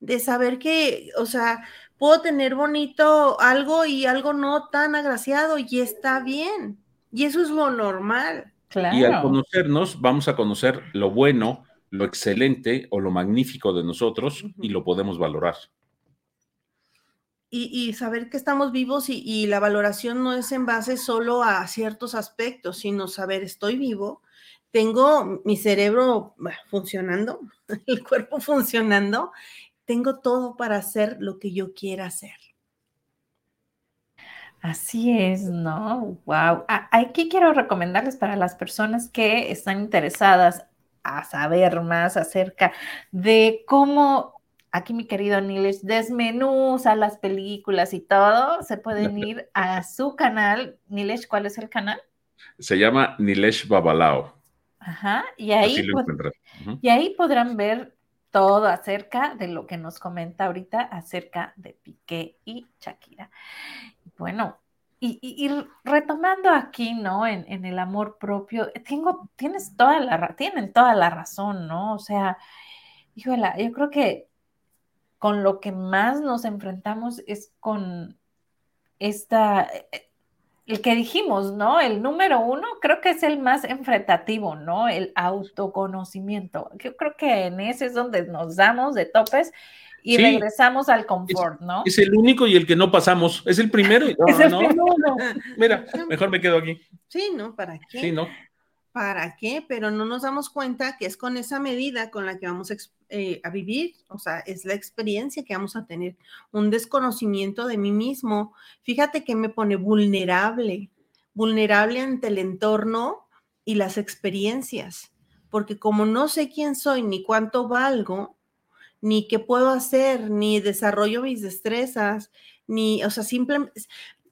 de saber que, o sea, puedo tener bonito algo y algo no tan agraciado y está bien. Y eso es lo normal. Y al conocernos, vamos a conocer lo bueno, lo excelente o lo magnífico de nosotros y lo podemos valorar. Y, saber que estamos vivos y, y, la valoración no es en base solo a ciertos aspectos, sino saber estoy vivo, tengo mi cerebro funcionando, [LAUGHS] el cuerpo funcionando tengo todo para hacer lo que yo quiera hacer. Así es, ¿no? Wow. Aquí quiero recomendarles para las personas que están interesadas a saber más acerca de cómo aquí mi querido Nilesh desmenuza las películas y todo, se pueden [LAUGHS] ir a su canal. Nilesh, ¿cuál es el canal? Se llama Nilesh Babalao. Ajá, y ahí, y ahí podrán ver todo acerca de lo que nos comenta ahorita acerca de Piqué y Shakira. Bueno, y, retomando aquí, ¿no? En, el amor propio, tengo, tienes toda la, tienen toda la razón, ¿no? O sea, híjola, yo creo que con lo que más nos enfrentamos es con esta, el que dijimos, ¿no? El número uno creo que es el más enfrentativo, ¿no? El autoconocimiento. Yo creo que en ese es donde nos damos de topes y regresamos al confort, ¿no? Es el único y el que no pasamos. Es el primero. [LAUGHS] es el primero. [LAUGHS] Mira, mejor me quedo aquí. Sí, ¿no? ¿Para qué? Sí, ¿no? ¿Para qué? Pero no nos damos cuenta que es con esa medida con la que vamos a, eh, a, vivir, o sea, es la experiencia que vamos a tener, un desconocimiento de mí mismo. Fíjate que me pone vulnerable, vulnerable ante el entorno y las experiencias, porque como no sé quién soy ni cuánto valgo, ni qué puedo hacer, ni desarrollo mis destrezas, ni, o sea, simplemente,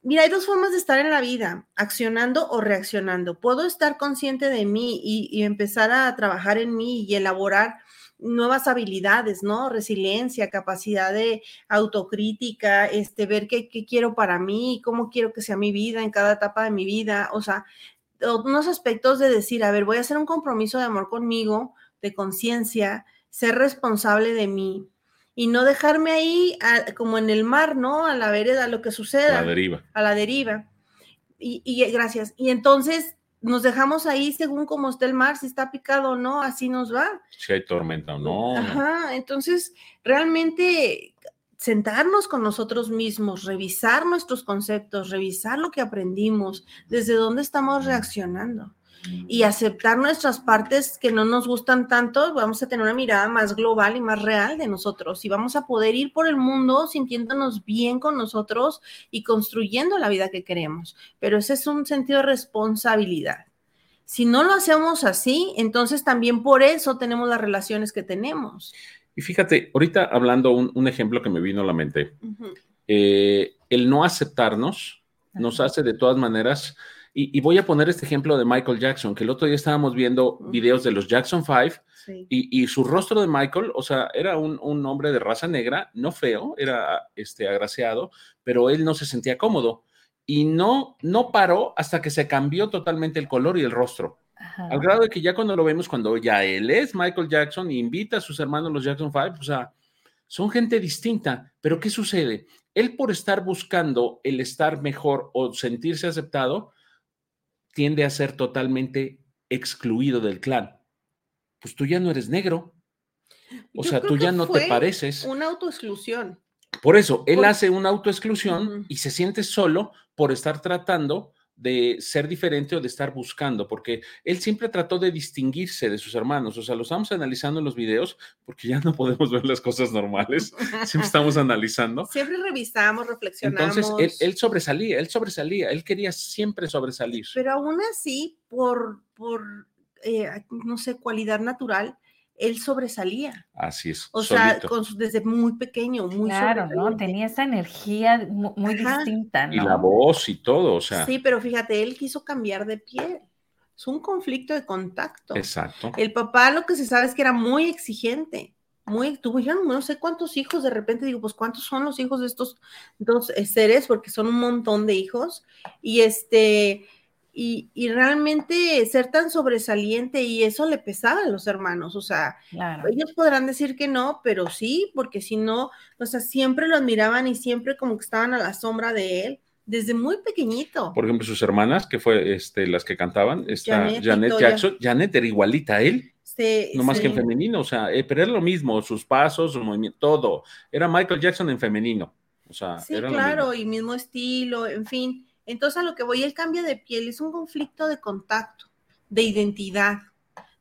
Mira, hay dos formas de estar en la vida, accionando o reaccionando. Puedo estar consciente de mí y, empezar a trabajar en mí y elaborar nuevas habilidades, ¿no? Resiliencia, capacidad de autocrítica, este, ver qué, qué, quiero para mí, cómo quiero que sea mi vida en cada etapa de mi vida, o sea, unos aspectos de decir, a ver, voy a hacer un compromiso de amor conmigo, de conciencia, ser responsable de mí, y no dejarme ahí como en el mar, ¿no? A la vereda, a lo que suceda. A la deriva. A la deriva. Y, gracias. Y entonces nos dejamos ahí según cómo está el mar, si está picado o no, así nos va. Si hay tormenta o no. Ajá, entonces realmente sentarnos con nosotros mismos, revisar nuestros conceptos, revisar lo que aprendimos, desde dónde estamos reaccionando y aceptar nuestras partes que no nos gustan tanto, vamos a tener una mirada más global y más real de nosotros y vamos a poder ir por el mundo sintiéndonos bien con nosotros y construyendo la vida que queremos. Pero ese es un sentido de responsabilidad. Si no lo hacemos así, entonces también por eso tenemos las relaciones que tenemos. Y fíjate, ahorita hablando un, ejemplo que me vino a la mente, eh, el no aceptarnos nos hace de todas maneras y, voy a poner este ejemplo de Michael Jackson, que el otro día estábamos viendo videos de los Jackson Five y, su rostro de Michael, o sea, era un, hombre de raza negra, no feo, era este, agraciado, pero él no se sentía cómodo y no, no paró hasta que se cambió totalmente el color y el rostro. Al grado de que ya cuando lo vemos, cuando ya él es Michael Jackson y invita a sus hermanos los Jackson Five, o sea, son gente distinta, pero ¿qué sucede? Él por estar buscando el estar mejor o sentirse aceptado, tiende a ser totalmente excluido del clan. Pues tú ya no eres negro. O sea, tú ya no te pareces. Una autoexclusión. Por eso, él hace una autoexclusión y se siente solo por estar tratando de ser diferente o de estar buscando, porque él siempre trató de distinguirse de sus hermanos. O sea, lo estamos analizando en los videos porque ya no podemos ver las cosas normales, [LAUGHS] siempre estamos analizando. Siempre revisamos, reflexionamos. Entonces, él, sobresalía, él sobresalía, él quería siempre sobresalir. Pero aún así, por, por eh, no sé, cualidad natural, él sobresalía. Así es. O sea, desde muy pequeño, muy Claro, ¿no? Tenía esa energía muy, distinta, ¿no? Y la voz y todo, o sea. Sí, pero fíjate, él quiso cambiar de piel. Es un conflicto de contacto. Exacto. El papá lo que se sabe es que era muy exigente. Muy, tuvieron no sé cuántos hijos, de repente digo, pues cuántos son los hijos de estos dos eh, seres, porque son un montón de hijos. Y este, y, realmente ser tan sobresaliente y eso le pesaba a los hermanos, o sea, ellos podrán decir que no, pero sí, porque si no, o sea, siempre lo admiraban y siempre como que estaban a la sombra de él desde muy pequeñito. Por ejemplo, sus hermanas, que fue este, las que cantaban, esta Janet, Jackson, Janet era igualita a él. no más que en femenino, o sea, eh, pero era lo mismo, sus pasos, su movimiento, todo. Era Michael Jackson en femenino. O sea, sí, claro, y mismo estilo, en fin. Entonces a lo que voy, el cambio de piel es un conflicto de contacto, de identidad,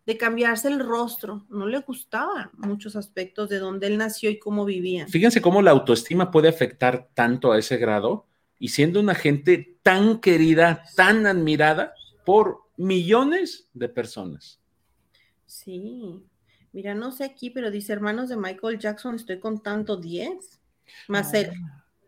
de cambiarse el rostro. No le gustaban muchos aspectos de dónde él nació y cómo vivía. Fíjense cómo la autoestima puede afectar tanto a ese grado y siendo una gente tan querida, tan admirada por millones de personas. Sí, mira, no sé aquí, pero dice hermanos de Michael Jackson, estoy contando 10, más él.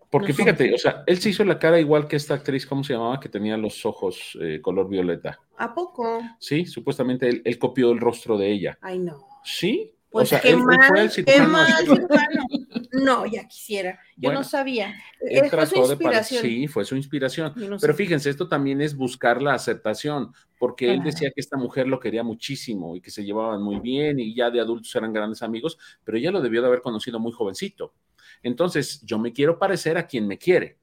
Porque fíjate, o sea, él se hizo la cara igual que esta actriz, ¿cómo se llamaba? Que tenía los ojos eh, color violeta. ¿A poco? Sí, supuestamente él, copió el rostro de ella. Ay, no. Sí. Pues o sea, qué mal, qué mal, [LAUGHS] No, ya quisiera. Yo no sabía. Él fue su inspiración. sí, fue su inspiración. Pero fíjense, esto también es buscar la aceptación, porque él decía que esta mujer lo quería muchísimo y que se llevaban muy bien y ya de adultos eran grandes amigos, pero ella lo debió de haber conocido muy jovencito. Entonces, yo me quiero parecer a quien me quiere.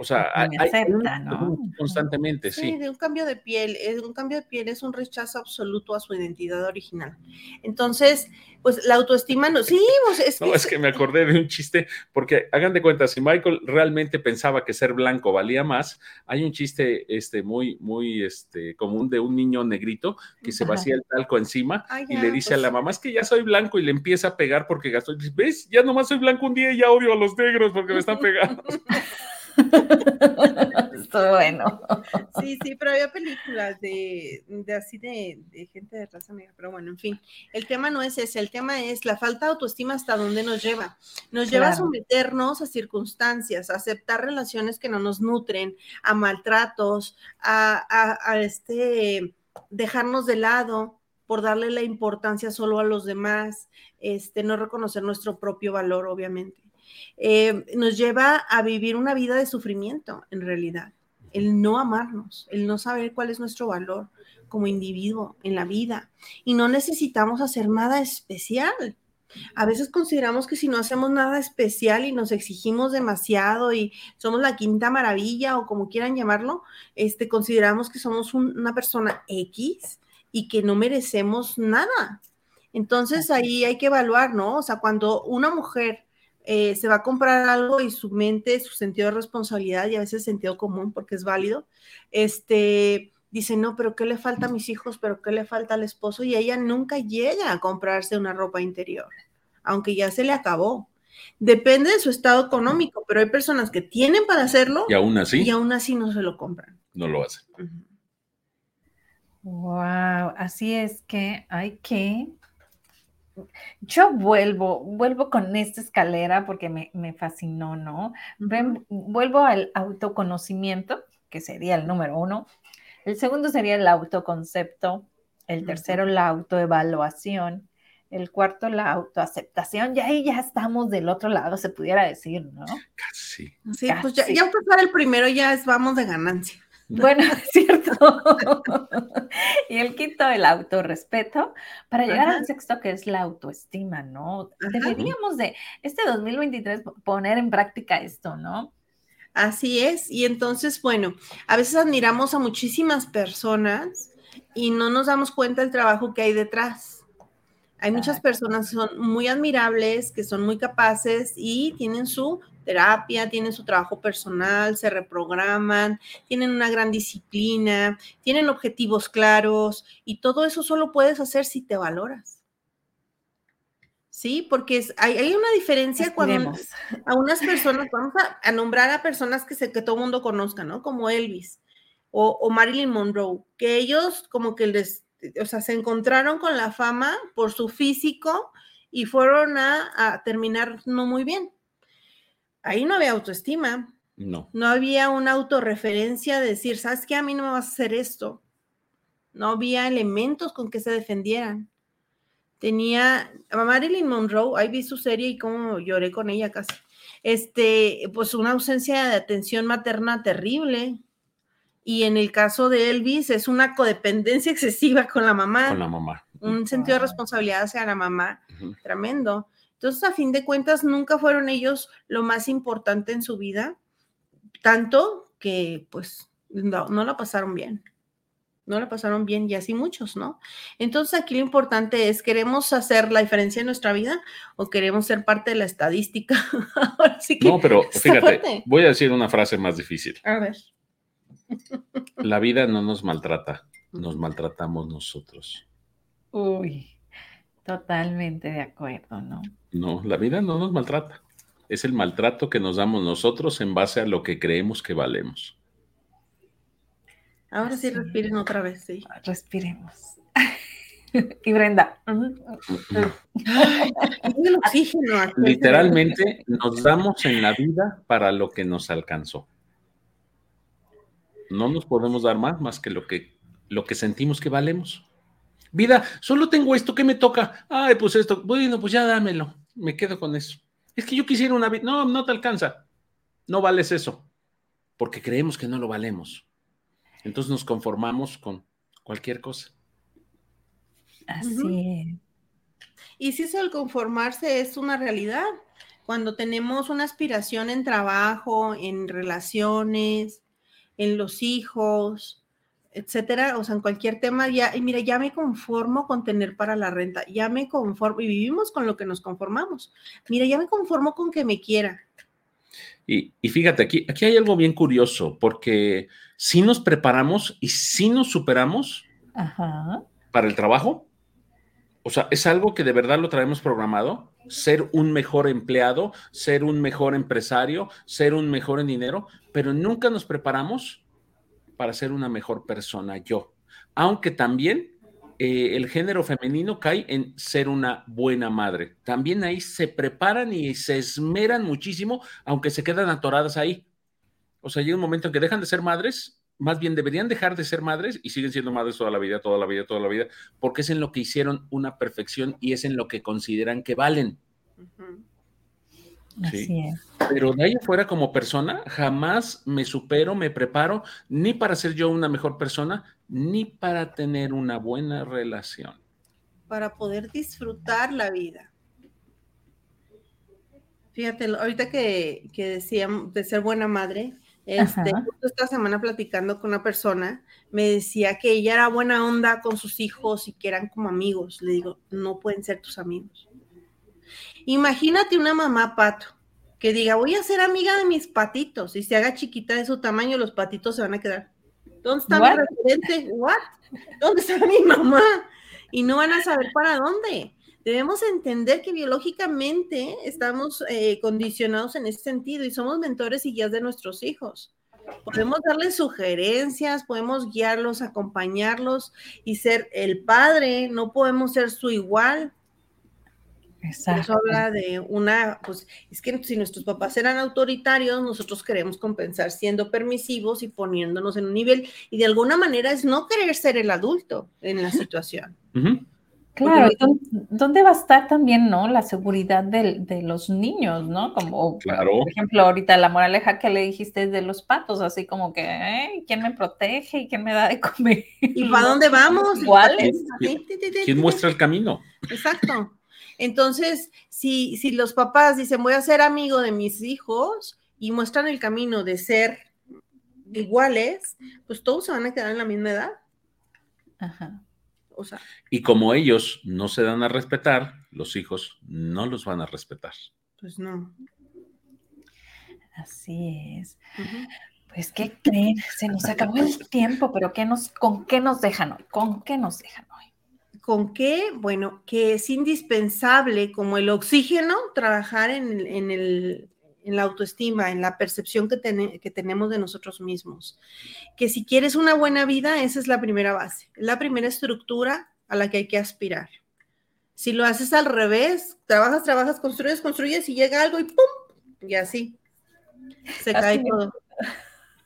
O sea, hay, constantemente, sí. de un cambio de piel, es un cambio de piel es un rechazo absoluto a su identidad original. Entonces, pues la autoestima no, sí, pues, es, no, es que me acordé de un chiste, porque hagan de cuenta, si Michael realmente pensaba que ser blanco valía más, hay un chiste este, muy, muy este, común de un niño negrito que se vacía el talco encima y le dice a la pues. mamá, es que ya soy blanco y le empieza a pegar porque gastó, ¿ves? Ya nomás soy blanco un día y ya odio a los negros porque me están [LAUGHS] pegando. [LAUGHS] [LAUGHS] Estuvo bueno. Sí, sí, pero había películas de, así de, gente de raza negra, pero bueno, en fin, el tema no es ese, el tema es la falta de autoestima hasta dónde nos lleva. Nos lleva a someternos a circunstancias, a aceptar relaciones que no nos nutren, a maltratos, a, a este dejarnos de lado por darle la importancia solo a los demás, este, no reconocer nuestro propio valor, obviamente. Eh, nos lleva a vivir una vida de sufrimiento, en realidad. El no amarnos, el no saber cuál es nuestro valor como individuo en la vida. Y no necesitamos hacer nada especial. A veces consideramos que si no hacemos nada especial y nos exigimos demasiado y somos la quinta maravilla o como quieran llamarlo, este, consideramos que somos una persona X y que no merecemos nada. Entonces ahí hay que evaluar, ¿no? O sea, cuando una mujer eh, se va a comprar algo y su mente, su sentido de responsabilidad y a veces sentido común, porque es válido, este, dice, no, pero ¿qué le falta a mis hijos? ¿Pero qué le falta al esposo? Y ella nunca llega a comprarse una ropa interior, aunque ya se le acabó. Depende de su estado económico, pero hay personas que tienen para hacerlo y aún así, y aún así no se lo compran. No lo hacen. Wow, así es que hay que yo vuelvo, vuelvo con esta escalera porque me, fascinó, ¿no? vuelvo al autoconocimiento, que sería el número uno. El segundo sería el autoconcepto. El tercero, la autoevaluación. El cuarto, la autoaceptación. Y ahí ya estamos del otro lado, se pudiera decir, ¿no? Casi. Sí, pues ya, ya pasar el primero ya es vamos de ganancia. Bueno, [LAUGHS] es cierto. y el quinto, el autorrespeto, para llegar al sexto, que es la autoestima, ¿no? Deberíamos de este 2023 poner en práctica esto, ¿no? Así es. Y entonces, bueno, a veces admiramos a muchísimas personas y no nos damos cuenta del trabajo que hay detrás. Hay muchas personas que son muy admirables, que son muy capaces y tienen su terapia, tienen su trabajo personal, se reprograman, tienen una gran disciplina, tienen objetivos claros y todo eso solo puedes hacer si te valoras. Sí, porque hay, una diferencia cuando a unas personas, vamos a, nombrar a personas que, se, que todo el mundo conozca, ¿no? Como Elvis o, o Marilyn Monroe, que ellos como que les o sea, se encontraron con la fama por su físico y fueron a, terminar no muy bien. Ahí no había autoestima. No. No había una autorreferencia de decir, ¿sabes qué? A mí no me vas a hacer esto. No había elementos con que se defendieran. Tenía a Marilyn Monroe, ahí vi su serie y cómo lloré con ella casi. Este, pues una ausencia de atención materna terrible. Y en el caso de Elvis es una codependencia [LAUGHS] excesiva con la mamá. Con la mamá. Un sentido de responsabilidad hacia la mamá tremendo. Entonces, a fin de cuentas, nunca fueron ellos lo más importante en su vida, tanto que pues no, no la pasaron bien. No la pasaron bien y así muchos, ¿no? Entonces aquí lo importante es, ¿queremos hacer la diferencia en nuestra vida o queremos ser parte de la estadística? [LAUGHS] no, pero fíjate, voy a decir una frase más difícil. A ver. La vida no nos maltrata, nos maltratamos nosotros. Uy, totalmente de acuerdo, ¿no? No, la vida no nos maltrata. Es el maltrato que nos damos nosotros en base a lo que creemos que valemos. Ahora sí, respiren otra vez, sí. Respiremos. [LAUGHS] y Brenda. [LAUGHS] Literalmente nos damos en la vida para lo que nos alcanzó. No nos podemos dar más, más que lo que, lo que sentimos que valemos. Vida, solo tengo esto, ¿qué me toca? Ay, pues esto, bueno, pues ya dámelo, me quedo con eso. Es que yo quisiera una vida, no, no te alcanza, no vales eso, porque creemos que no lo valemos. Entonces nos conformamos con cualquier cosa. Así Y si eso el conformarse es una realidad, cuando tenemos una aspiración en trabajo, en relaciones, en los hijos, etcétera, o sea, en cualquier tema, ya, y mira, ya me conformo con tener para la renta, ya me conformo, y vivimos con lo que nos conformamos. Mira, ya me conformo con que me quiera. Y, fíjate, aquí, aquí hay algo bien curioso, porque si nos preparamos y si nos superamos para el trabajo, o sea, es algo que de verdad lo traemos programado, ser un mejor empleado, ser un mejor empresario, ser un mejor en dinero, pero nunca nos preparamos para ser una mejor persona yo. Aunque también eh, el género femenino cae en ser una buena madre. También ahí se preparan y se esmeran muchísimo, aunque se quedan atoradas ahí. O sea, llega un momento en que dejan de ser madres, más bien deberían dejar de ser madres y siguen siendo madres toda la vida, toda la vida, toda la vida, porque es en lo que hicieron una perfección y es en lo que consideran que valen. Así es. Pero de ahí afuera como persona, jamás me supero, me preparo, ni para ser yo una mejor persona, ni para tener una buena relación. Para poder disfrutar la vida. Fíjate, ahorita que, que decíamos de ser buena madre, este, esta semana platicando con una persona, me decía que ella era buena onda con sus hijos y que eran como amigos. Le digo, no pueden ser tus amigos. Imagínate una mamá pato que diga, voy a ser amiga de mis patitos y se haga chiquita de su tamaño, los patitos se van a quedar. ¿Dónde está mi referente? ¿What? ¿Dónde está mi mamá? Y no van a saber para dónde. Debemos entender que biológicamente estamos eh, condicionados en ese sentido y somos mentores y guías de nuestros hijos. Podemos darles sugerencias, podemos guiarlos, acompañarlos y ser el padre, no podemos ser su igual, Exacto. Eso habla de una, pues es que si nuestros papás eran autoritarios, nosotros queremos compensar siendo permisivos y poniéndonos en un nivel, y de alguna manera es no querer ser el adulto en la situación. Claro, ¿dónde va a estar también, no? La seguridad de, los niños, ¿no? Como, claro. por ejemplo, ahorita la moraleja que le dijiste de los patos, así como que, ¿quién me protege y quién me da de comer? ¿Y para dónde vamos? ¿Quién muestra el camino? Exacto. Entonces, si, si los papás dicen, voy a ser amigo de mis hijos y muestran el camino de ser iguales, pues todos se van a quedar en la misma edad. Ajá. O sea. Y como ellos no se dan a respetar, los hijos no los van a respetar. Pues no. Así es. Pues, ¿qué creen? Se nos acabó el tiempo, pero ¿qué nos, ¿con qué nos dejan hoy? ¿Con qué nos dejan hoy? ¿Con qué? Bueno, que es indispensable como el oxígeno trabajar en, el, en la autoestima, en la percepción que, que tenemos de nosotros mismos. Que si quieres una buena vida, esa es la primera base, la primera estructura a la que hay que aspirar. Si lo haces al revés, trabajas, trabajas, construyes, construyes y llega algo y ¡pum! Y así. Se cae todo.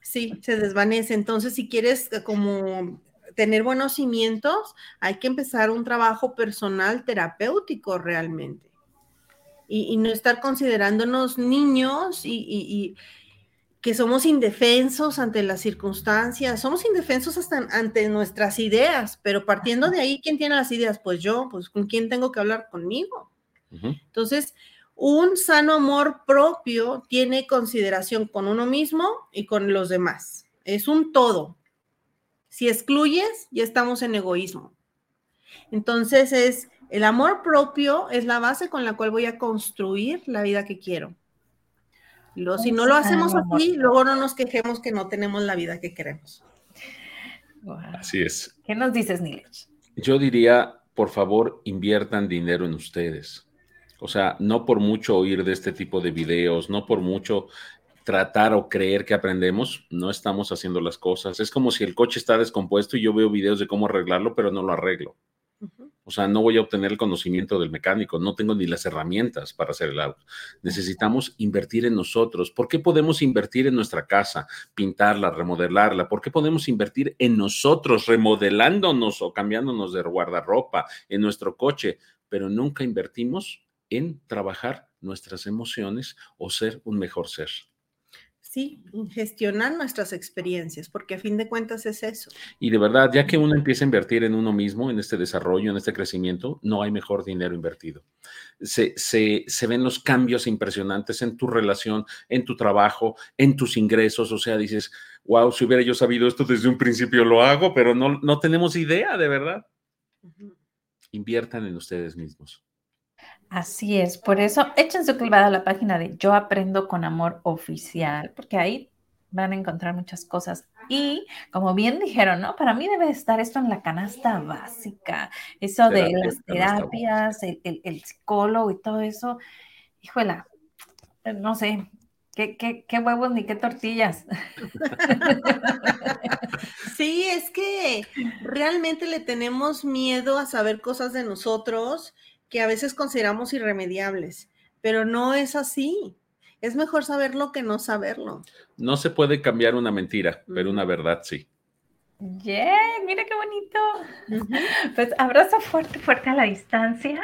Sí, se desvanece. Entonces, si quieres como tener buenos cimientos, hay que empezar un trabajo personal terapéutico realmente. Y, no estar considerándonos niños y, que somos indefensos ante las circunstancias, somos indefensos hasta ante nuestras ideas, pero partiendo de ahí, ¿quién tiene las ideas? Pues yo, pues con quién tengo que hablar conmigo. Entonces, un sano amor propio tiene consideración con uno mismo y con los demás. Es un todo. Si excluyes, ya estamos en egoísmo. Entonces es el amor propio es la base con la cual voy a construir la vida que quiero. si no lo hacemos así, luego no nos quejemos que no tenemos la vida que queremos. Así es. ¿Qué nos dices, Nilesh? Yo diría, por favor, inviertan dinero en ustedes. O sea, no por mucho oír de este tipo de videos, no por mucho tratar o creer que aprendemos, no estamos haciendo las cosas. Es como si el coche está descompuesto y yo veo videos de cómo arreglarlo, pero no lo arreglo. O sea, no voy a obtener el conocimiento del mecánico, no tengo ni las herramientas para hacer el auto. Necesitamos invertir en nosotros. ¿Por qué podemos invertir en nuestra casa, pintarla, remodelarla? ¿Por qué podemos invertir en nosotros, remodelándonos o cambiándonos de guardarropa, en nuestro coche? Pero nunca invertimos en trabajar nuestras emociones o ser un mejor ser. Sí, gestionar nuestras experiencias, porque a fin de cuentas es eso. Y de verdad, ya que uno empieza a invertir en uno mismo, en este desarrollo, en este crecimiento, no hay mejor dinero invertido. Se, se, ven los cambios impresionantes en tu relación, en tu trabajo, en tus ingresos. O sea, dices, wow, si hubiera yo sabido esto desde un principio lo hago, pero no, no tenemos idea, de verdad. Inviertan en ustedes mismos. Así es, por eso échense su clavada a la página de Yo Aprendo con Amor Oficial, porque ahí van a encontrar muchas cosas. Y como bien dijeron, ¿no? Para mí debe estar esto en la canasta básica, eso de las terapias, el, psicólogo y todo eso. Híjola, no sé, ¿Qué, qué, qué, huevos ni qué tortillas. [LAUGHS] Sí, es que realmente le tenemos miedo a saber cosas de nosotros que a veces consideramos irremediables, pero no es así. Es mejor saberlo que no saberlo. No se puede cambiar una mentira, pero una verdad sí. Yeah, mira qué bonito. Pues abrazo fuerte, fuerte a la distancia.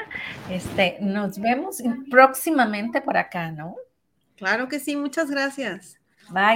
Este, nos vemos próximamente por acá, ¿no? Claro que sí, muchas gracias. Bye.